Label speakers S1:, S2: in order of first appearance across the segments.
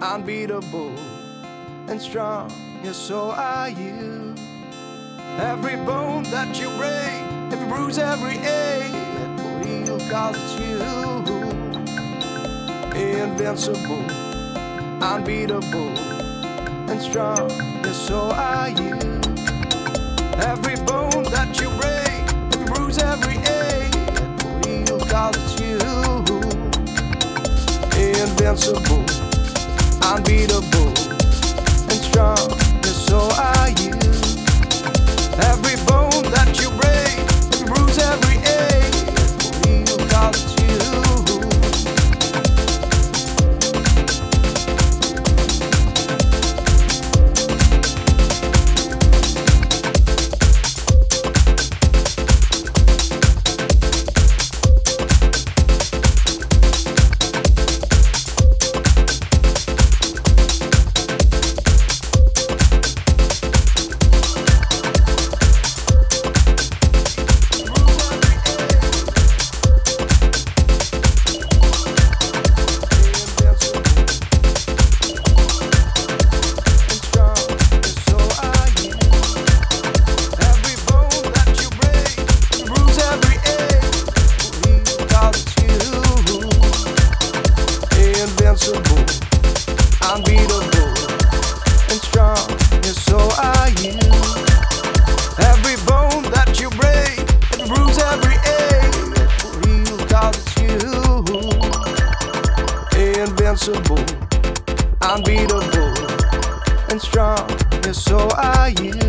S1: unbeatable and strong. Yeah, so are you. Every bone that you break, every bruise, every ache, for you, God, it's you. Invincible, unbeatable, and strong. Yeah, so are you. Every bone that you break, every bruise, every ache, for you, God, it's you. Invincible unbeatable and strong. and strong, yeah, so I am.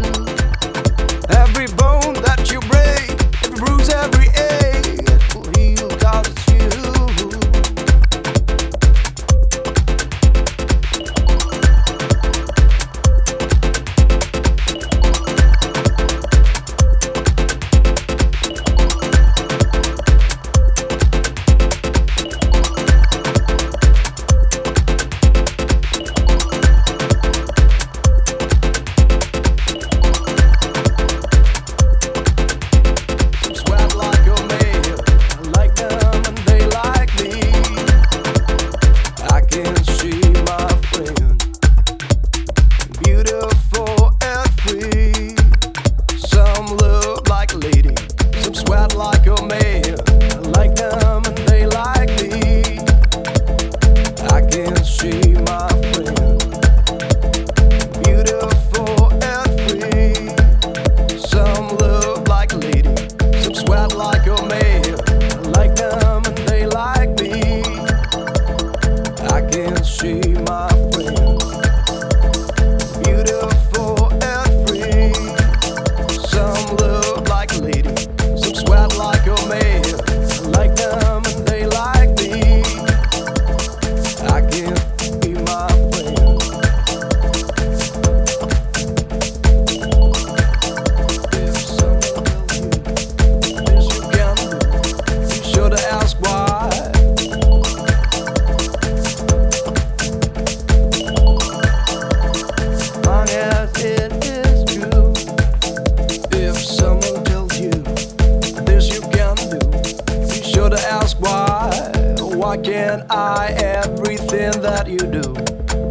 S1: and I, everything that you do,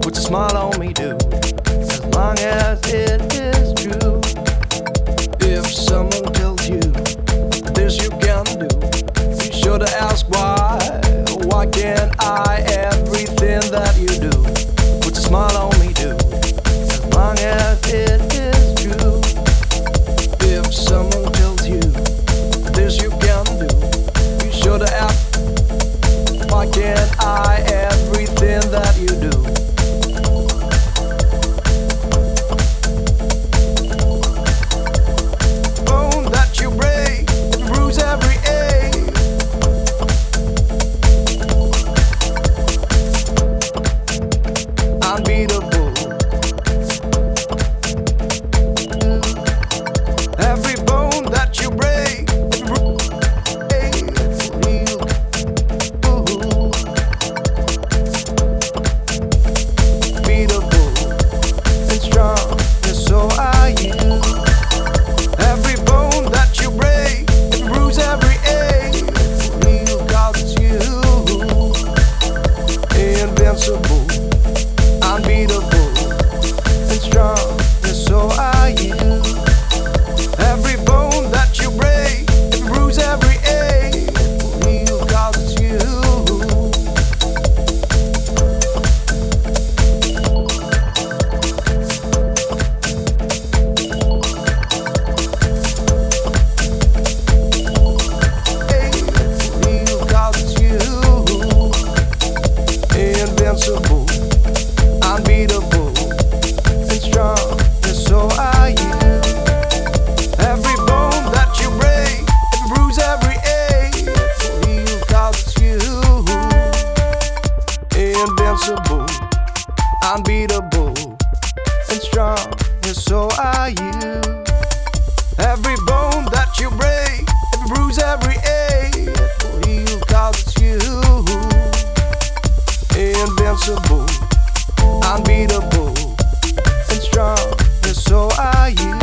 S1: Put a smile on me, do. As long as it is true. If someone tells you this you can do, be sure to ask why. Why can't I, everything that you unbeatable, and strong. And so are you. Every bone that you break, every bruise, every ache, will heal 'cause it's you. Invincible, unbeatable, and strong. And so are you.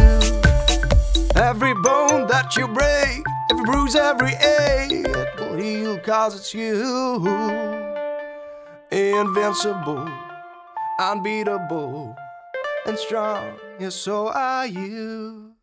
S1: Every bone that you break, every bruise, every ache, will heal 'cause it's you. Invincible, unbeatable, and strong. Yes, so are you.